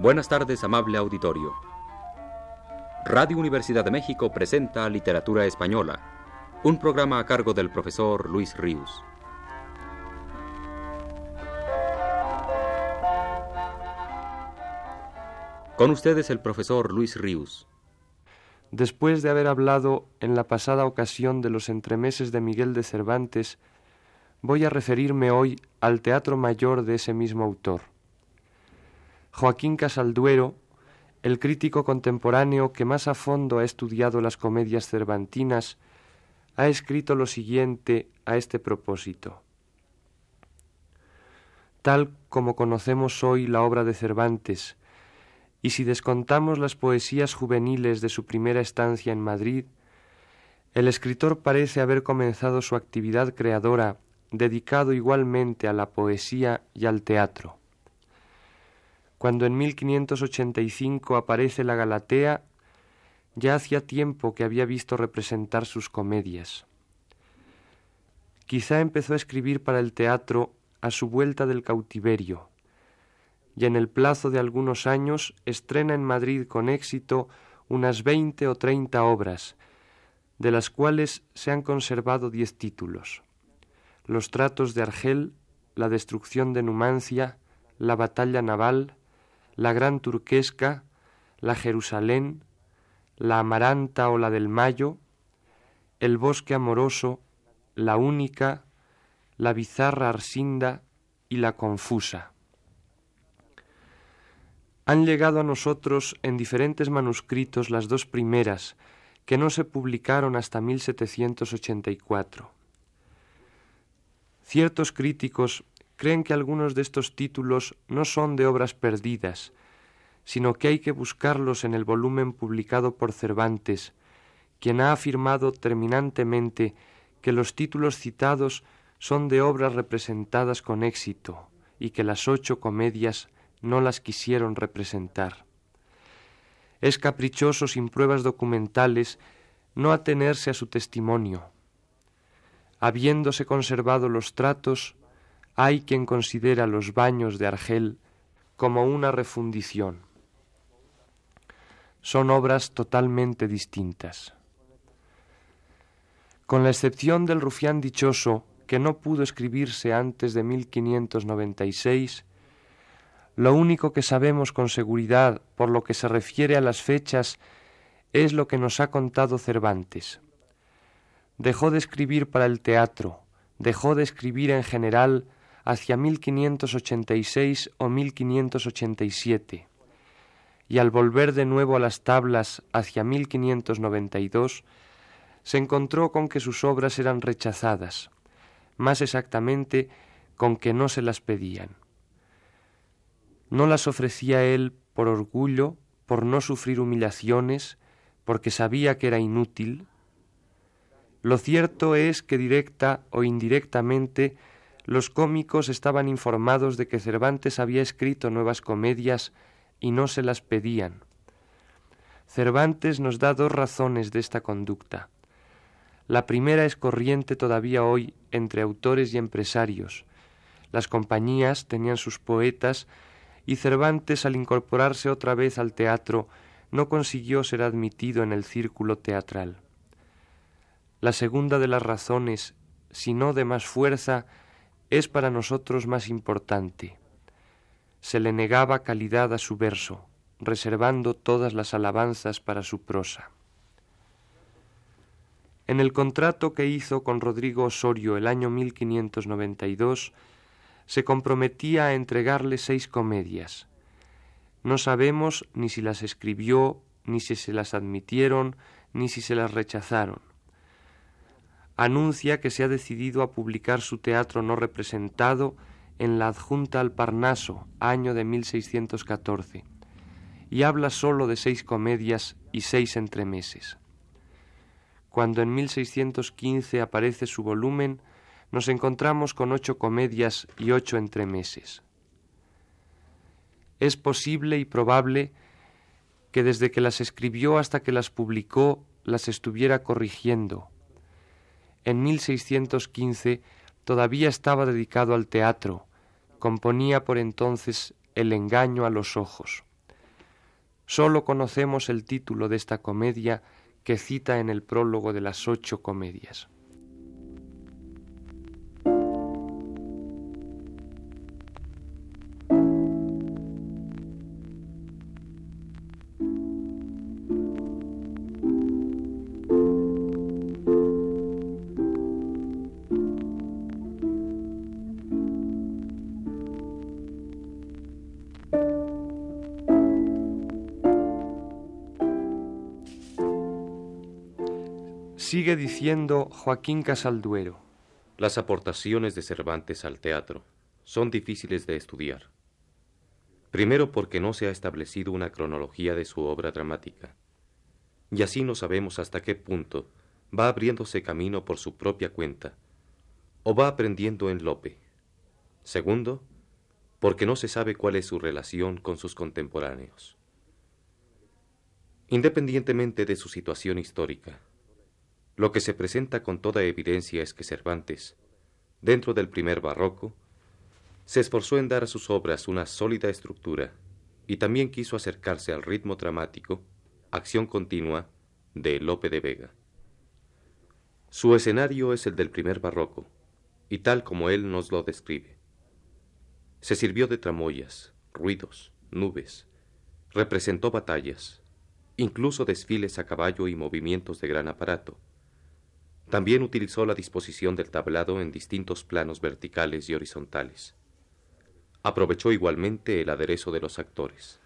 Buenas tardes, amable auditorio. Radio Universidad de México presenta Literatura Española, un programa a cargo del profesor Luis Ríos. Con ustedes el profesor Luis Ríos. Después de haber hablado en la pasada ocasión de los entremeses de Miguel de Cervantes, voy a referirme hoy al Teatro Mayor de ese mismo autor. Joaquín Casalduero, el crítico contemporáneo que más a fondo ha estudiado las comedias cervantinas, ha escrito lo siguiente a este propósito. Tal como conocemos hoy la obra de Cervantes, y si descontamos las poesías juveniles de su primera estancia en Madrid, el escritor parece haber comenzado su actividad creadora dedicado igualmente a la poesía y al teatro. Cuando en 1585 aparece la Galatea, ya hacía tiempo que había visto representar sus comedias. Quizá empezó a escribir para el teatro a su vuelta del cautiverio, y en el plazo de algunos años estrena en Madrid con éxito unas veinte o treinta obras, de las cuales se han conservado diez títulos los tratos de Argel, la destrucción de Numancia, la batalla naval, la gran turquesca, la Jerusalén, la amaranta o la del Mayo, el bosque amoroso, la única, la bizarra arsinda y la confusa. Han llegado a nosotros en diferentes manuscritos las dos primeras, que no se publicaron hasta 1784. Ciertos críticos creen que algunos de estos títulos no son de obras perdidas, sino que hay que buscarlos en el volumen publicado por Cervantes, quien ha afirmado terminantemente que los títulos citados son de obras representadas con éxito y que las ocho comedias no las quisieron representar. Es caprichoso sin pruebas documentales no atenerse a su testimonio, habiéndose conservado los tratos, hay quien considera los baños de Argel como una refundición. Son obras totalmente distintas. Con la excepción del rufián dichoso, que no pudo escribirse antes de 1596, lo único que sabemos con seguridad por lo que se refiere a las fechas es lo que nos ha contado Cervantes dejó de escribir para el teatro, dejó de escribir en general hacia 1586 o 1587, y al volver de nuevo a las tablas hacia 1592, se encontró con que sus obras eran rechazadas, más exactamente con que no se las pedían. No las ofrecía él por orgullo, por no sufrir humillaciones, porque sabía que era inútil, lo cierto es que directa o indirectamente los cómicos estaban informados de que Cervantes había escrito nuevas comedias y no se las pedían. Cervantes nos da dos razones de esta conducta. La primera es corriente todavía hoy entre autores y empresarios. Las compañías tenían sus poetas y Cervantes al incorporarse otra vez al teatro no consiguió ser admitido en el círculo teatral. La segunda de las razones, si no de más fuerza, es para nosotros más importante. Se le negaba calidad a su verso, reservando todas las alabanzas para su prosa. En el contrato que hizo con Rodrigo Osorio el año 1592, se comprometía a entregarle seis comedias. No sabemos ni si las escribió, ni si se las admitieron, ni si se las rechazaron anuncia que se ha decidido a publicar su teatro no representado en la adjunta al Parnaso, año de 1614, y habla sólo de seis comedias y seis entremeses. Cuando en 1615 aparece su volumen, nos encontramos con ocho comedias y ocho entremeses. Es posible y probable que desde que las escribió hasta que las publicó las estuviera corrigiendo, en 1615 todavía estaba dedicado al teatro, componía por entonces El engaño a los ojos. Sólo conocemos el título de esta comedia que cita en el prólogo de las ocho comedias. Sigue diciendo Joaquín Casalduero. Las aportaciones de Cervantes al teatro son difíciles de estudiar. Primero porque no se ha establecido una cronología de su obra dramática, y así no sabemos hasta qué punto va abriéndose camino por su propia cuenta, o va aprendiendo en Lope. Segundo, porque no se sabe cuál es su relación con sus contemporáneos. Independientemente de su situación histórica, lo que se presenta con toda evidencia es que Cervantes, dentro del primer barroco, se esforzó en dar a sus obras una sólida estructura y también quiso acercarse al ritmo dramático, acción continua, de Lope de Vega. Su escenario es el del primer barroco, y tal como él nos lo describe. Se sirvió de tramoyas, ruidos, nubes, representó batallas, incluso desfiles a caballo y movimientos de gran aparato, también utilizó la disposición del tablado en distintos planos verticales y horizontales. Aprovechó igualmente el aderezo de los actores.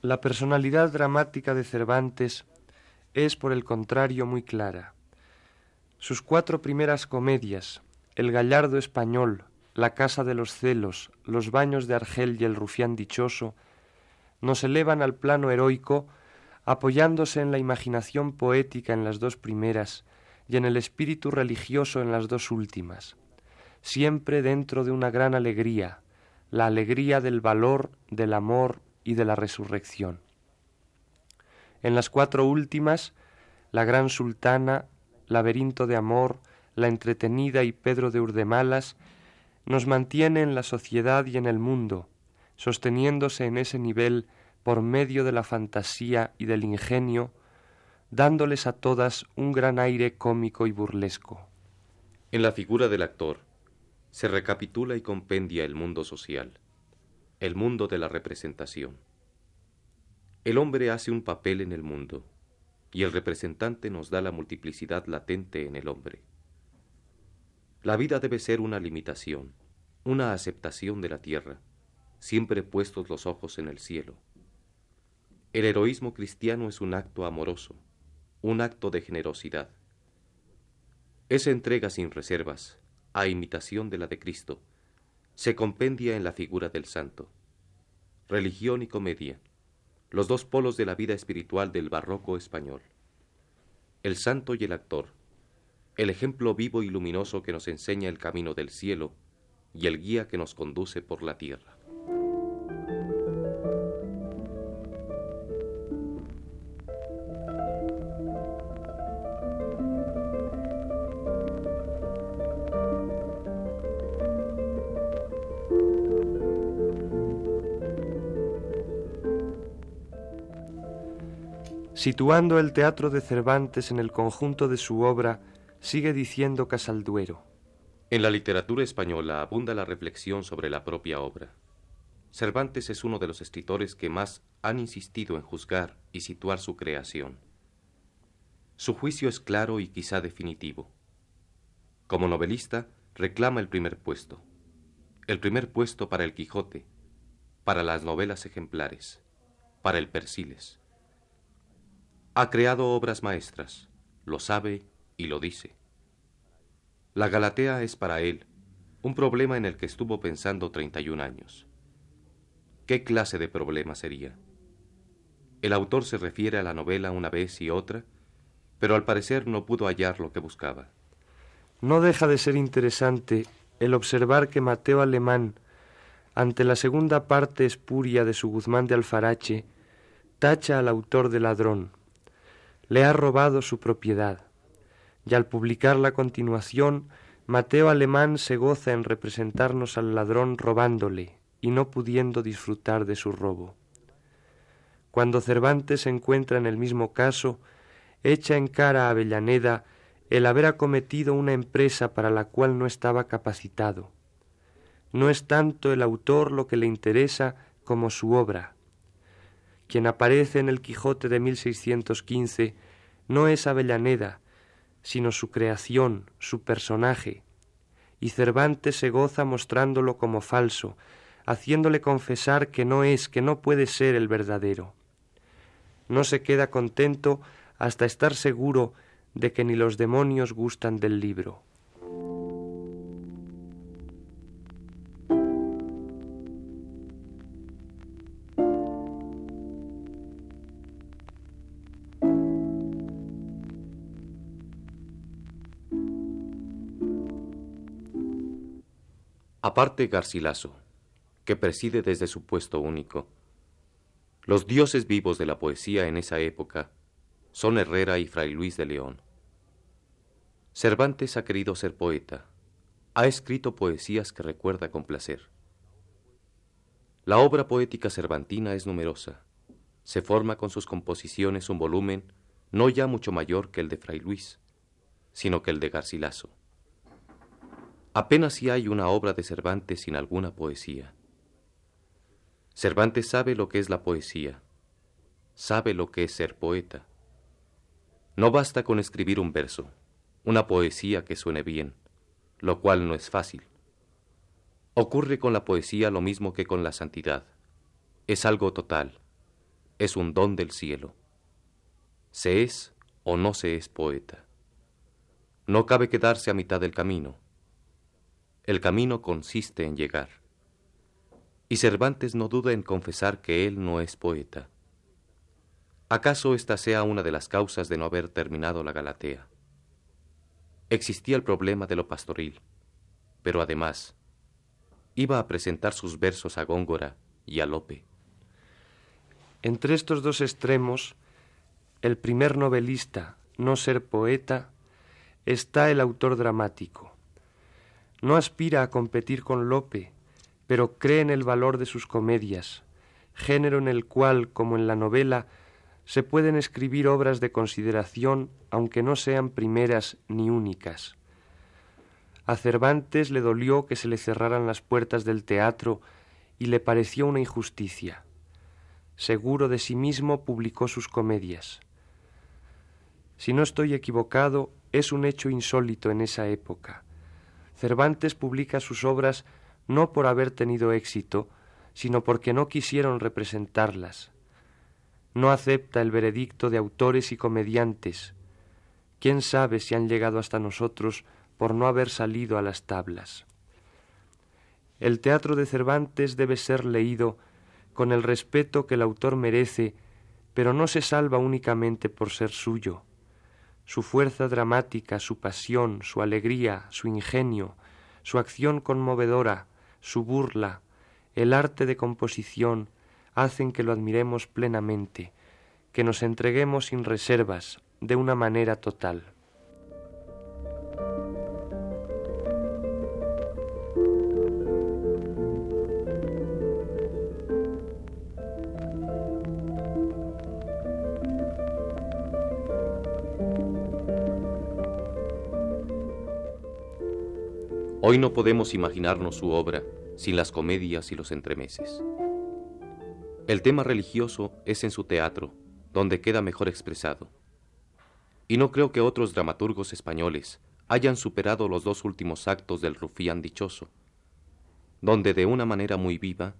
La personalidad dramática de Cervantes es, por el contrario, muy clara. Sus cuatro primeras comedias, El Gallardo Español, La Casa de los Celos, Los Baños de Argel y El Rufián Dichoso, nos elevan al plano heroico apoyándose en la imaginación poética en las dos primeras y en el espíritu religioso en las dos últimas, siempre dentro de una gran alegría, la alegría del valor, del amor y de la resurrección. En las cuatro últimas, la gran sultana, laberinto de amor, la entretenida y Pedro de Urdemalas, nos mantiene en la sociedad y en el mundo, sosteniéndose en ese nivel por medio de la fantasía y del ingenio, dándoles a todas un gran aire cómico y burlesco. En la figura del actor se recapitula y compendia el mundo social, el mundo de la representación. El hombre hace un papel en el mundo y el representante nos da la multiplicidad latente en el hombre. La vida debe ser una limitación, una aceptación de la tierra, siempre puestos los ojos en el cielo. El heroísmo cristiano es un acto amoroso, un acto de generosidad. Esa entrega sin reservas, a imitación de la de Cristo, se compendia en la figura del santo. Religión y comedia, los dos polos de la vida espiritual del barroco español. El santo y el actor, el ejemplo vivo y luminoso que nos enseña el camino del cielo y el guía que nos conduce por la tierra. Situando el teatro de Cervantes en el conjunto de su obra, sigue diciendo Casalduero. En la literatura española abunda la reflexión sobre la propia obra. Cervantes es uno de los escritores que más han insistido en juzgar y situar su creación. Su juicio es claro y quizá definitivo. Como novelista, reclama el primer puesto. El primer puesto para el Quijote, para las novelas ejemplares, para el Persiles ha creado obras maestras, lo sabe y lo dice. La Galatea es para él un problema en el que estuvo pensando 31 años. ¿Qué clase de problema sería? El autor se refiere a la novela una vez y otra, pero al parecer no pudo hallar lo que buscaba. No deja de ser interesante el observar que Mateo Alemán, ante la segunda parte espuria de su Guzmán de Alfarache, tacha al autor de ladrón, le ha robado su propiedad. Y al publicar la continuación, Mateo Alemán se goza en representarnos al ladrón robándole y no pudiendo disfrutar de su robo. Cuando Cervantes se encuentra en el mismo caso, echa en cara a Avellaneda el haber acometido una empresa para la cual no estaba capacitado. No es tanto el autor lo que le interesa como su obra. Quien aparece en el Quijote de 1615 no es Avellaneda, sino su creación, su personaje, y Cervantes se goza mostrándolo como falso, haciéndole confesar que no es, que no puede ser el verdadero. No se queda contento hasta estar seguro de que ni los demonios gustan del libro. Aparte Garcilaso, que preside desde su puesto único, los dioses vivos de la poesía en esa época son Herrera y Fray Luis de León. Cervantes ha querido ser poeta, ha escrito poesías que recuerda con placer. La obra poética cervantina es numerosa, se forma con sus composiciones un volumen no ya mucho mayor que el de Fray Luis, sino que el de Garcilaso. Apenas si hay una obra de Cervantes sin alguna poesía. Cervantes sabe lo que es la poesía, sabe lo que es ser poeta. No basta con escribir un verso, una poesía que suene bien, lo cual no es fácil. Ocurre con la poesía lo mismo que con la santidad. Es algo total, es un don del cielo. Se es o no se es poeta. No cabe quedarse a mitad del camino el camino consiste en llegar. Y Cervantes no duda en confesar que él no es poeta. ¿Acaso esta sea una de las causas de no haber terminado la Galatea? Existía el problema de lo pastoril, pero además iba a presentar sus versos a Góngora y a Lope. Entre estos dos extremos, el primer novelista, no ser poeta, está el autor dramático. No aspira a competir con Lope, pero cree en el valor de sus comedias, género en el cual, como en la novela, se pueden escribir obras de consideración aunque no sean primeras ni únicas. A Cervantes le dolió que se le cerraran las puertas del teatro y le pareció una injusticia. Seguro de sí mismo publicó sus comedias. Si no estoy equivocado, es un hecho insólito en esa época. Cervantes publica sus obras no por haber tenido éxito, sino porque no quisieron representarlas. No acepta el veredicto de autores y comediantes. ¿Quién sabe si han llegado hasta nosotros por no haber salido a las tablas? El teatro de Cervantes debe ser leído con el respeto que el autor merece, pero no se salva únicamente por ser suyo su fuerza dramática, su pasión, su alegría, su ingenio, su acción conmovedora, su burla, el arte de composición, hacen que lo admiremos plenamente, que nos entreguemos sin reservas, de una manera total. Hoy no podemos imaginarnos su obra sin las comedias y los entremeses. El tema religioso es en su teatro, donde queda mejor expresado. Y no creo que otros dramaturgos españoles hayan superado los dos últimos actos del Rufián Dichoso, donde de una manera muy viva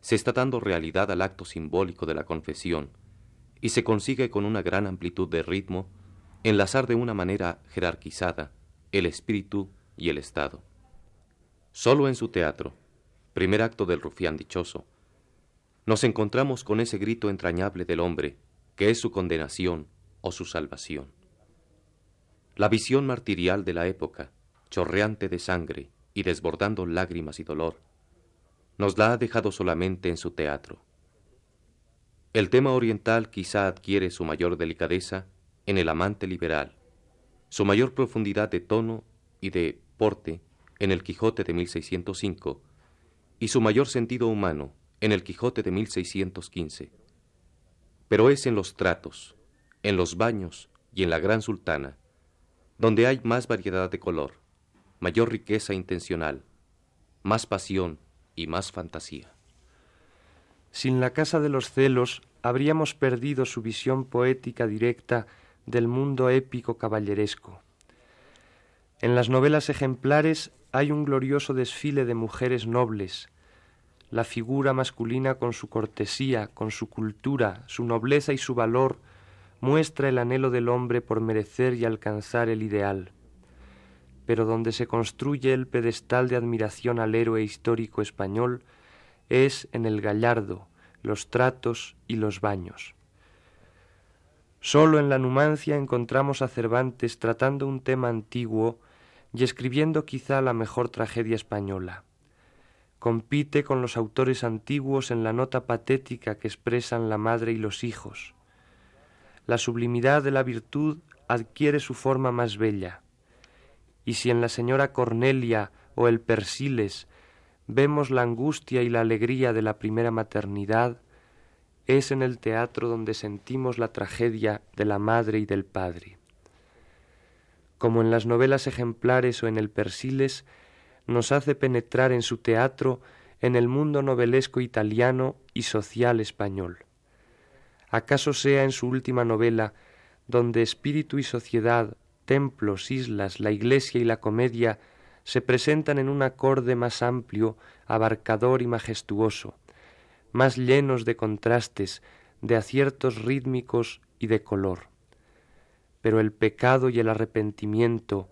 se está dando realidad al acto simbólico de la confesión y se consigue con una gran amplitud de ritmo enlazar de una manera jerarquizada el espíritu y el estado. Solo en su teatro, primer acto del rufián dichoso, nos encontramos con ese grito entrañable del hombre, que es su condenación o su salvación. La visión martirial de la época, chorreante de sangre y desbordando lágrimas y dolor, nos la ha dejado solamente en su teatro. El tema oriental quizá adquiere su mayor delicadeza en el amante liberal, su mayor profundidad de tono y de porte en el Quijote de 1605 y su mayor sentido humano en el Quijote de 1615. pero es en los tratos, en los baños y en la gran sultana, donde hay más variedad de color, mayor riqueza intencional, más pasión y más fantasía. Sin la Casa de los Celos habríamos perdido su visión poética directa del mundo épico caballeresco. En las novelas ejemplares hay un glorioso desfile de mujeres nobles, la figura masculina con su cortesía, con su cultura, su nobleza y su valor, muestra el anhelo del hombre por merecer y alcanzar el ideal. Pero donde se construye el pedestal de admiración al héroe histórico español es en el gallardo, los tratos y los baños. Solo en la Numancia encontramos a Cervantes tratando un tema antiguo y escribiendo quizá la mejor tragedia española compite con los autores antiguos en la nota patética que expresan la madre y los hijos. La sublimidad de la virtud adquiere su forma más bella, y si en la señora Cornelia o el Persiles vemos la angustia y la alegría de la primera maternidad, es en el teatro donde sentimos la tragedia de la madre y del padre. Como en las novelas ejemplares o en el Persiles, nos hace penetrar en su teatro en el mundo novelesco italiano y social español. ¿Acaso sea en su última novela, donde espíritu y sociedad, templos, islas, la iglesia y la comedia se presentan en un acorde más amplio, abarcador y majestuoso, más llenos de contrastes, de aciertos rítmicos y de color? Pero el pecado y el arrepentimiento,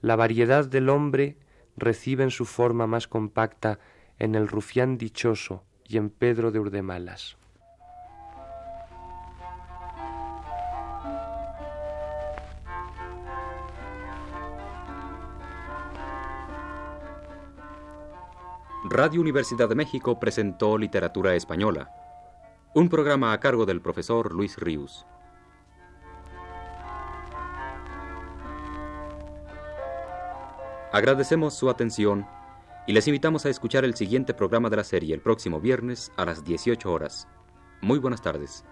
la variedad del hombre reciben su forma más compacta en el rufián dichoso y en Pedro de Urdemalas. Radio Universidad de México presentó Literatura Española, un programa a cargo del profesor Luis Ríos. Agradecemos su atención y les invitamos a escuchar el siguiente programa de la serie el próximo viernes a las 18 horas. Muy buenas tardes.